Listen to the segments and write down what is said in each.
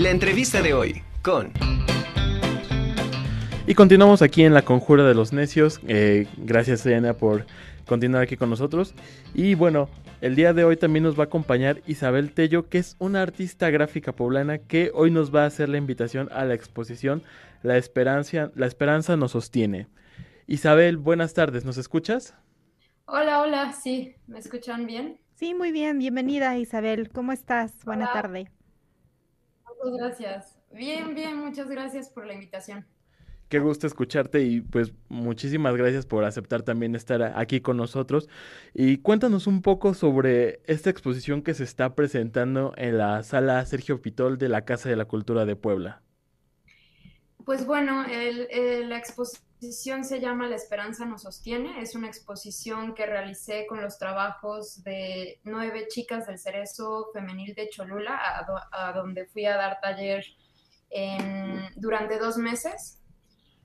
La entrevista de hoy con... Y continuamos aquí en la Conjura de los Necios. Eh, gracias, Diana, por continuar aquí con nosotros. Y bueno, el día de hoy también nos va a acompañar Isabel Tello, que es una artista gráfica poblana que hoy nos va a hacer la invitación a la exposición La Esperanza, la esperanza nos sostiene. Isabel, buenas tardes, ¿nos escuchas? Hola, hola, sí, ¿me escuchan bien? Sí, muy bien, bienvenida Isabel, ¿cómo estás? Buena tarde. Muchas gracias. Bien, bien, muchas gracias por la invitación. Qué gusto escucharte y pues muchísimas gracias por aceptar también estar aquí con nosotros. Y cuéntanos un poco sobre esta exposición que se está presentando en la sala Sergio Pitol de la Casa de la Cultura de Puebla. Pues bueno, la exposición se llama La Esperanza nos sostiene. Es una exposición que realicé con los trabajos de nueve chicas del Cerezo Femenil de Cholula, a, donde fui a dar taller durante dos meses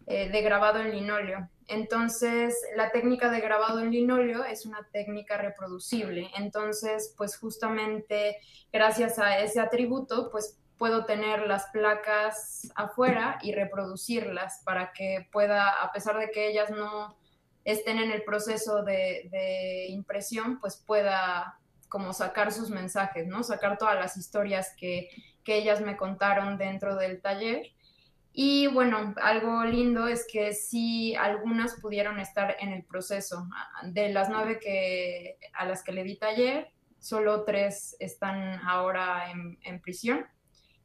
eh, de grabado en linóleo. Entonces, la técnica de grabado en linóleo es una técnica reproducible. Entonces, pues justamente gracias a ese atributo, pues puedo tener las placas afuera y reproducirlas para que pueda, a pesar de que ellas no estén en el proceso de, de impresión, pues pueda como sacar sus mensajes, ¿no? Sacar todas las historias que, que ellas me contaron dentro del taller y bueno, algo lindo es que sí, algunas pudieron estar en el proceso. De las nueve que, a las que le di taller, solo tres están ahora en, en prisión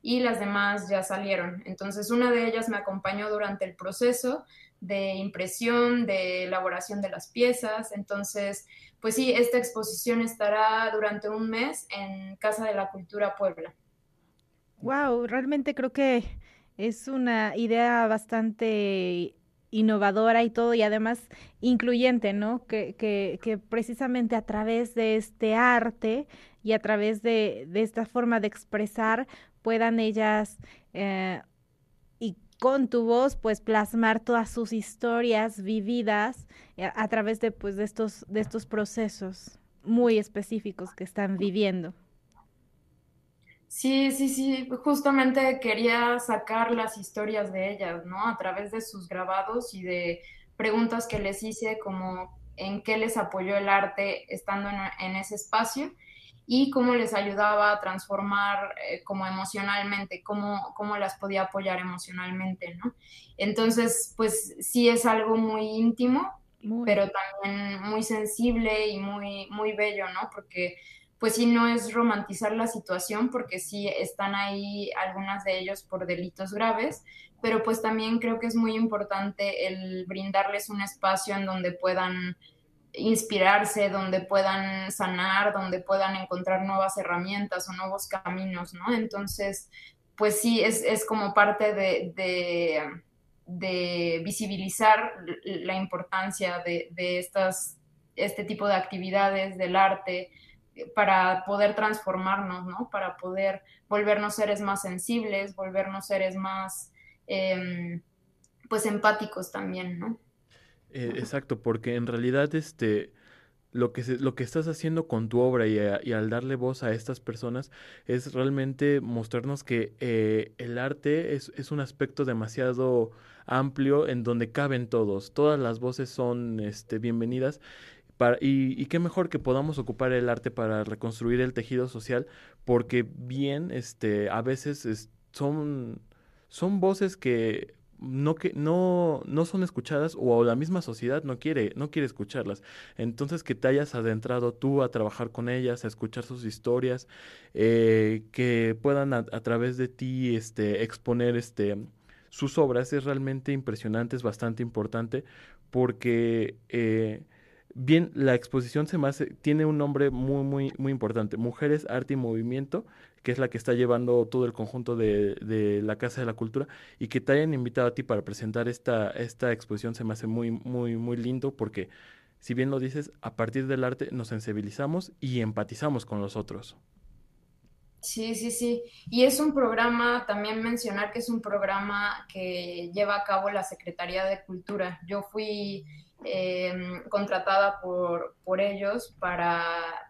y las demás ya salieron. Entonces, una de ellas me acompañó durante el proceso de impresión, de elaboración de las piezas. Entonces, pues sí, esta exposición estará durante un mes en Casa de la Cultura Puebla. Wow, realmente creo que es una idea bastante innovadora y todo, y además incluyente, ¿no? Que, que, que precisamente a través de este arte y a través de, de esta forma de expresar puedan ellas eh, y con tu voz pues plasmar todas sus historias vividas eh, a, través de pues de estos de estos procesos muy específicos que están viviendo. Sí, sí, sí, justamente quería sacar las historias de ellas, ¿no? A través de sus grabados y de preguntas que les hice como en qué les apoyó el arte estando en, ese espacio y cómo les ayudaba a transformar eh, como emocionalmente, cómo, cómo las podía apoyar emocionalmente, ¿no? Entonces, pues sí es algo muy íntimo, pero también muy sensible y muy, muy bello, ¿no? Porque pues sí, no es romantizar la situación porque sí están ahí algunas de ellos por delitos graves, pero pues también creo que es muy importante el brindarles un espacio en donde puedan inspirarse, donde puedan sanar, donde puedan encontrar nuevas herramientas o nuevos caminos, ¿no? Entonces, pues sí, es, como parte de, de, visibilizar la importancia de, de estas, este tipo de actividades del arte, para poder transformarnos, ¿no? Para poder volvernos seres más sensibles, volvernos seres más, em, pues, empáticos también, ¿no? Eh, exacto, porque en realidad, este, lo que, lo que estás haciendo con tu obra y, al darle voz a estas personas es realmente mostrarnos que eh, el arte es, un aspecto demasiado amplio en donde caben todos, todas las voces son este, bienvenidas y, qué mejor que podamos ocupar el arte para reconstruir el tejido social, porque bien, este, a veces son, son voces que no que no, no son escuchadas o la misma sociedad no quiere no quiere escucharlas. Entonces que te hayas adentrado tú a trabajar con ellas a escuchar sus historias eh, que puedan a, través de ti este exponer este sus obras es realmente impresionante es bastante importante porque eh, Bien, la exposición se me tiene un nombre muy, muy, muy importante, Mujeres, Arte y Movimiento, que es la que está llevando todo el conjunto de, de, la Casa de la Cultura, y que te hayan invitado a ti para presentar esta, esta exposición se me hace muy, muy, muy lindo, porque si bien lo dices, a partir del arte nos sensibilizamos y empatizamos con los otros. Sí, sí, sí. Y es un programa, también mencionar que es un programa que lleva a cabo la Secretaría de Cultura. Yo fui Em, contratada por, por ellos para,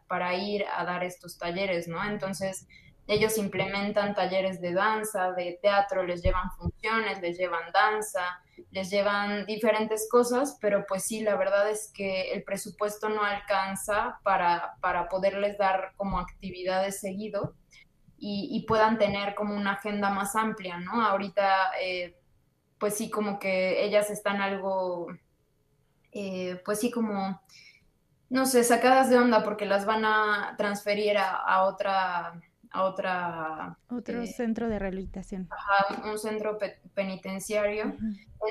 para, ir a dar estos talleres, ¿no? Entonces, Ellos implementan talleres de danza, de teatro, les llevan funciones, les llevan danza, les llevan diferentes cosas, pero pues sí, la verdad es que el presupuesto no alcanza para, para poderles dar como actividades seguido y, puedan tener como una agenda más amplia, ¿no? Ahorita, eh, pues sí, como que ellas están algo, eh, pues sí, como, no sé, sacadas de onda porque las van a transferir a, otra a otra otro eh, centro de rehabilitación. ajá, un, centro penitenciario.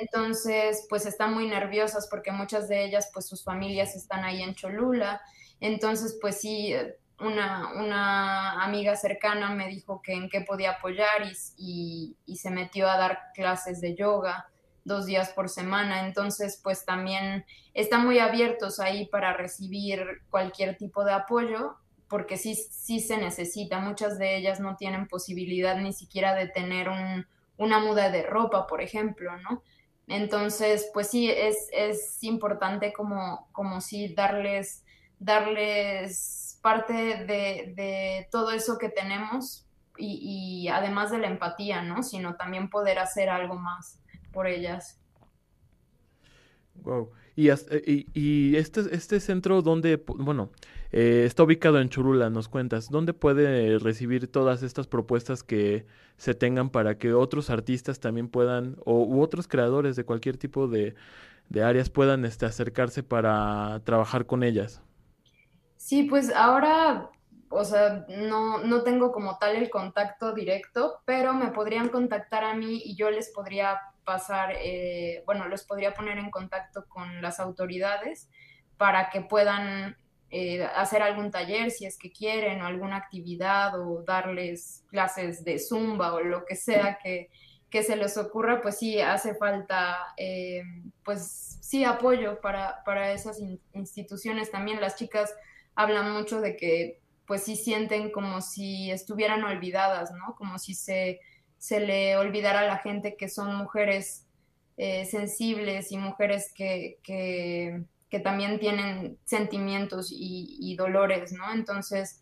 Entonces pues están muy nerviosas porque muchas de ellas pues sus familias están ahí en Cholula. Entonces pues sí una, una, amiga cercana me dijo que en qué podía apoyar y, y, se metió a dar clases de yoga dos días por semana. Entonces, pues también están muy abiertos ahí para recibir cualquier tipo de apoyo, porque sí, sí se necesita. Muchas de ellas no tienen posibilidad ni siquiera de tener un, una muda de ropa, por ejemplo, ¿no? Entonces, pues sí, es, es importante como, como sí darles, darles parte de, todo eso que tenemos y, además de la empatía, ¿no? Sino también poder hacer algo más por ellas. Wow. Y, y, y este, este centro, ¿dónde, bueno, eh, está ubicado en Churula, nos cuentas, ¿dónde puede recibir todas estas propuestas que se tengan para que otros artistas también puedan, o u otros creadores de cualquier tipo de, de áreas puedan este, acercarse para trabajar con ellas? Sí, pues ahora, o sea, no, no tengo como tal el contacto directo, pero me podrían contactar a mí y yo les podría pasar, eh, bueno, los podría poner en contacto con las autoridades para que puedan eh, hacer algún taller si es que quieren o alguna actividad o darles clases de zumba o lo que sea que, se les ocurra, pues sí hace falta, eh, pues sí, apoyo para, para esas instituciones. También las chicas hablan mucho de que pues sí sienten como si estuvieran olvidadas, ¿no? Como si se, se le olvidara a la gente que son mujeres eh, sensibles y mujeres que, que, también tienen sentimientos y, y, dolores, ¿no? Entonces,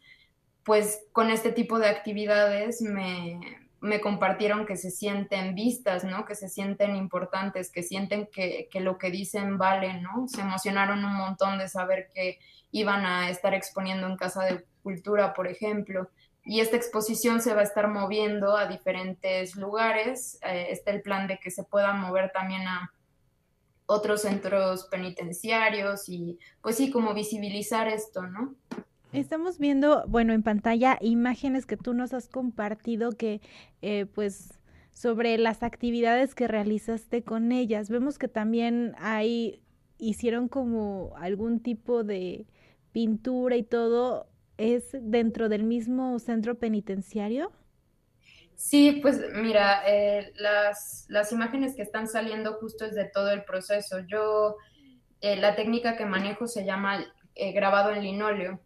pues con este tipo de actividades me, me compartieron que se sienten vistas, ¿no? Que se sienten importantes, que sienten que, que, lo que dicen vale, ¿no? Se emocionaron un montón de saber que iban a estar exponiendo en Casa de Cultura, por ejemplo. Y esta exposición se va a estar moviendo a diferentes lugares. Eh, está el plan de que se pueda mover también a otros centros penitenciarios y pues sí, como visibilizar esto, ¿no? Estamos viendo, bueno, en pantalla imágenes que tú nos has compartido que eh, pues sobre las actividades que realizaste con ellas. Vemos que también hay, hicieron como algún tipo de pintura y todo. ¿Es dentro del mismo centro penitenciario? Sí, pues mira, eh, las, las imágenes que están saliendo justo es de todo el proceso. Yo, eh, la técnica que manejo se llama grabado en linóleo.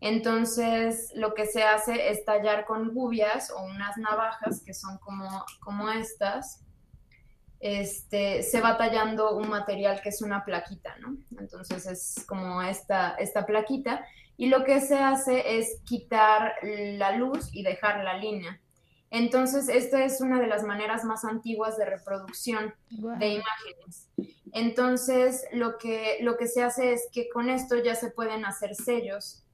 Entonces, lo que se hace es tallar con gubias o unas navajas que son como, como estas. Este, se va tallando un material que es una plaquita, ¿no? Entonces es como esta, esta plaquita. Y lo que se hace es quitar la luz y dejar la línea. Entonces, esta es una de las maneras más antiguas de reproducción de imágenes. Entonces, lo que, lo que se hace es que con esto ya se pueden hacer sellos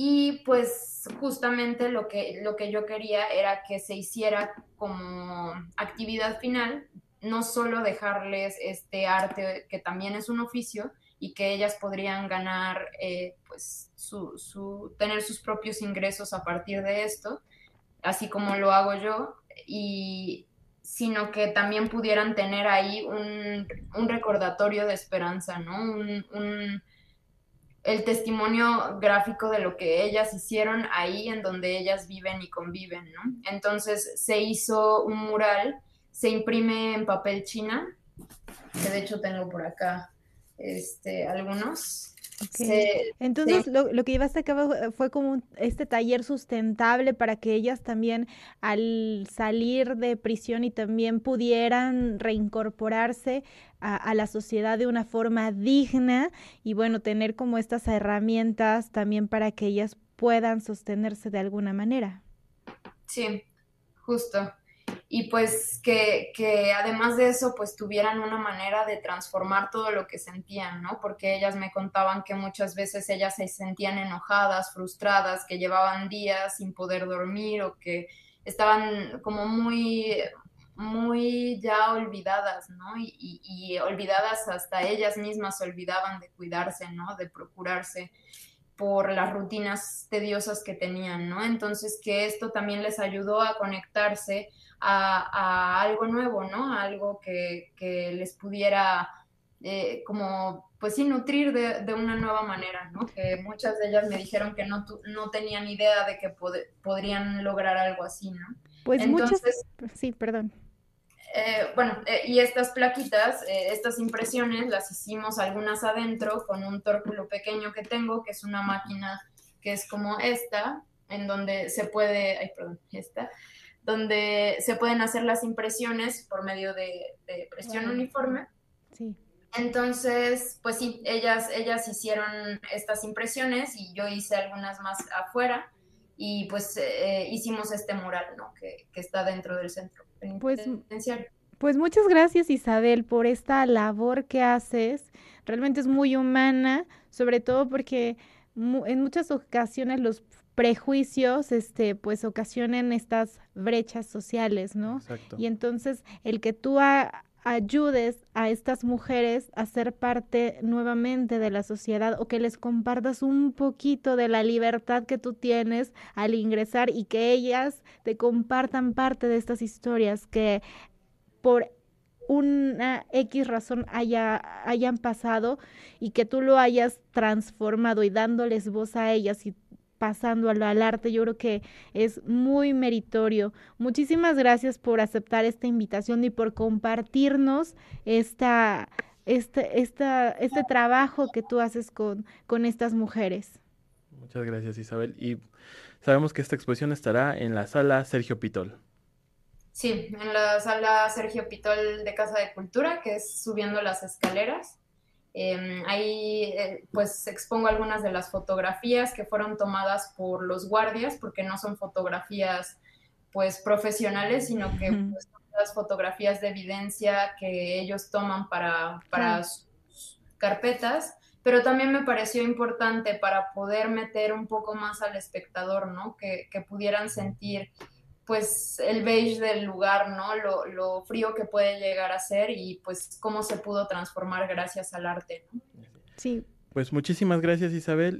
y pues justamente lo que, lo que yo quería era que se hiciera como actividad final, no solo dejarles este arte que también es un oficio y que ellas podrían ganar, eh, pues su, su, tener sus propios ingresos a partir de esto, así como lo hago yo, y sino que también pudieran tener ahí un, un recordatorio de esperanza, ¿no? un, el testimonio gráfico de lo que ellas hicieron ahí en donde ellas viven y conviven, ¿no? Entonces se hizo un mural, se imprime en papel china, que de hecho tengo por acá este, algunos, entonces, lo, lo, que llevaste a cabo fue como este taller sustentable para que ellas también al salir de prisión y también pudieran reincorporarse a, a, la sociedad de una forma digna y bueno, tener como estas herramientas también para que ellas puedan sostenerse de alguna manera. Sí, justo. Y pues que, que, además de eso, pues tuvieran una manera de transformar todo lo que sentían, ¿no? Porque ellas me contaban que muchas veces ellas se sentían enojadas, frustradas, que llevaban días sin poder dormir o que estaban como muy, muy ya olvidadas, ¿no? Y, y, olvidadas hasta ellas mismas se olvidaban de cuidarse, ¿no? De procurarse por las rutinas tediosas que tenían, ¿no? Entonces que esto también les ayudó a conectarse a, algo nuevo, ¿no? algo que, les pudiera eh, como, pues sí, nutrir de, una nueva manera, ¿no? Que muchas de ellas me dijeron que no, no tenían idea de que podrían lograr algo así, ¿no? Pues Entonces, muchas, sí, perdón. Eh, bueno, eh, y estas plaquitas, estas impresiones las hicimos algunas adentro con un tórculo pequeño que tengo, que es una máquina que es como esta, en donde se puede, ay, perdón, esta, donde se pueden hacer las impresiones por medio de, presión uniforme. Sí. Entonces, pues sí, ellas, ellas hicieron estas impresiones y yo hice algunas más afuera y pues eh, hicimos este mural, ¿no? Que, está dentro del centro pues, pues muchas gracias Isabel por esta labor que haces. Realmente es muy humana, sobre todo porque en muchas ocasiones los prejuicios, este, pues ocasionan estas brechas sociales, ¿no? Exacto. Y entonces el que tú ayudes a estas mujeres a ser parte nuevamente de la sociedad o que les compartas un poquito de la libertad que tú tienes al ingresar y que ellas te compartan parte de estas historias que por una X razón haya, hayan pasado y que tú lo hayas transformado y dándoles voz a ellas y pasando al, arte, yo creo que es muy meritorio. Muchísimas gracias por aceptar esta invitación y por compartirnos esta, este, esta, este trabajo que tú haces con, con estas mujeres. Muchas gracias Isabel. Y sabemos que esta exposición estará en la sala Sergio Pitol. Sí, en la sala Sergio Pitol de Casa de Cultura, que es subiendo las escaleras. Em, ahí eh, pues expongo algunas de las fotografías que fueron tomadas por los guardias, porque no son fotografías pues profesionales, sino que pues, son las fotografías de evidencia que ellos toman para, para sus carpetas, pero también me pareció importante para poder meter un poco más al espectador, ¿no? Que, que pudieran sentir pues el beige del lugar, ¿no? Lo, lo, frío que puede llegar a ser y pues cómo se pudo transformar gracias al arte, ¿no? Sí. Pues muchísimas gracias Isabel